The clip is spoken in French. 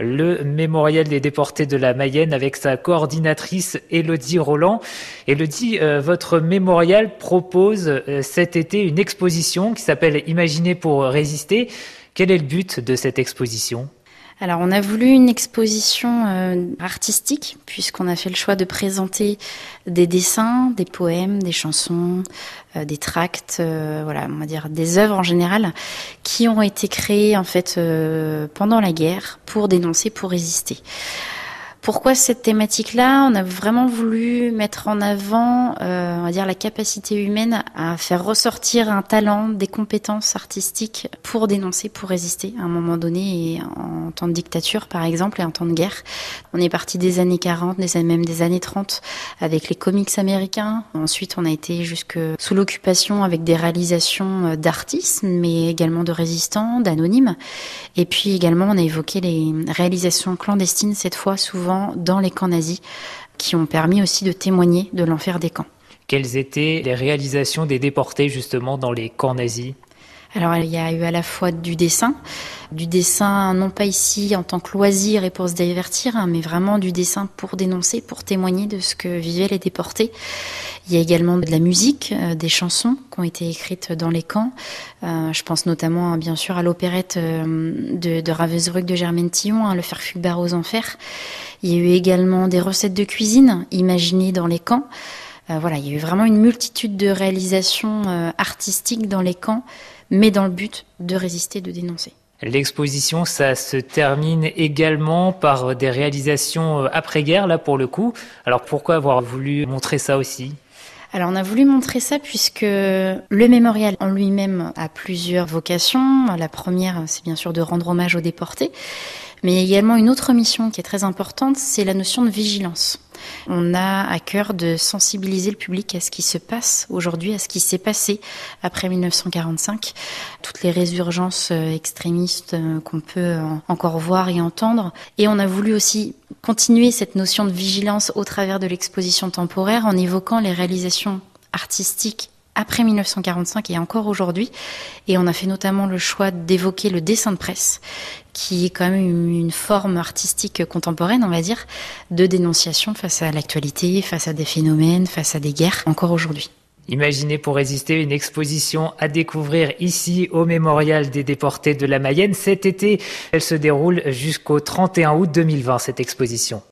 le mémorial des déportés de la Mayenne avec sa coordinatrice Elodie Roland. Elodie, euh, votre mémorial propose euh, cet été une exposition qui s'appelle Imaginer pour résister. Quel est le but de cette exposition? Alors on a voulu une exposition euh, artistique puisqu'on a fait le choix de présenter des dessins, des poèmes, des chansons, euh, des tracts, euh, voilà, on va dire des œuvres en général qui ont été créées en fait pendant la guerre pour dénoncer, pour résister. Pourquoi cette thématique-là? On a vraiment voulu mettre en avant, euh, on va dire, la capacité humaine à faire ressortir un talent, des compétences artistiques pour dénoncer, pour résister à un moment donné, et en temps de dictature, par exemple, et en temps de guerre. On est parti des années 40, des, même des années 30, avec les comics américains. Ensuite, on a été jusque sous l'occupation avec des réalisations euh, d'artistes, mais également de résistants, d'anonymes. Et puis également, on a évoqué les réalisations clandestines, cette fois souvent dans les camps nazis, qui ont permis aussi de témoigner de l'enfer des camps. Quelles étaient les réalisations des déportés justement dans les camps nazis? Alors il y a eu à la fois du dessin, du dessin non pas ici en tant que loisir et pour se divertir, hein, mais vraiment du dessin pour dénoncer, pour témoigner de ce que vivaient les déportés. Il y a également de la musique, euh, des chansons qui ont été écrites dans les camps. Euh, je pense notamment bien sûr à l'opérette euh, de, de de Germaine Tillon, hein, Le Fer Fulbert aux Enfers. Il y a eu également des recettes de cuisine imaginées dans les camps. Voilà, il y a eu vraiment une multitude de réalisations artistiques dans les camps mais dans le but de résister, de dénoncer. L'exposition, ça se termine également par des réalisations euh, après-guerre, là pour le coup. Alors pourquoi avoir voulu montrer ça aussi? Alors on a voulu montrer ça puisque le mémorial en lui-même a plusieurs vocations. La première, c'est bien sûr de rendre hommage aux déportés, mais également une autre mission qui est très importante, c'est la notion de vigilance. On a à cœur de sensibiliser le public à ce qui se passe aujourd'hui, à ce qui s'est passé après 1945, toutes les résurgences euh, extrémistes euh, qu'on peut encore voir et entendre. Et on a voulu aussi continuer cette notion de vigilance au travers de l'exposition temporaire en évoquant les réalisations artistiques après 1945 et encore aujourd'hui. Et on a fait notamment le choix d'évoquer le dessin de presse, qui est quand même une forme artistique contemporaine, on va dire, de dénonciation face à l'actualité, face à des phénomènes, face à des guerres, encore aujourd'hui. Imaginez pour résister une exposition à découvrir ici au Mémorial des déportés de la Mayenne cet été. Elle se déroule jusqu'au 31 août 2020, cette exposition.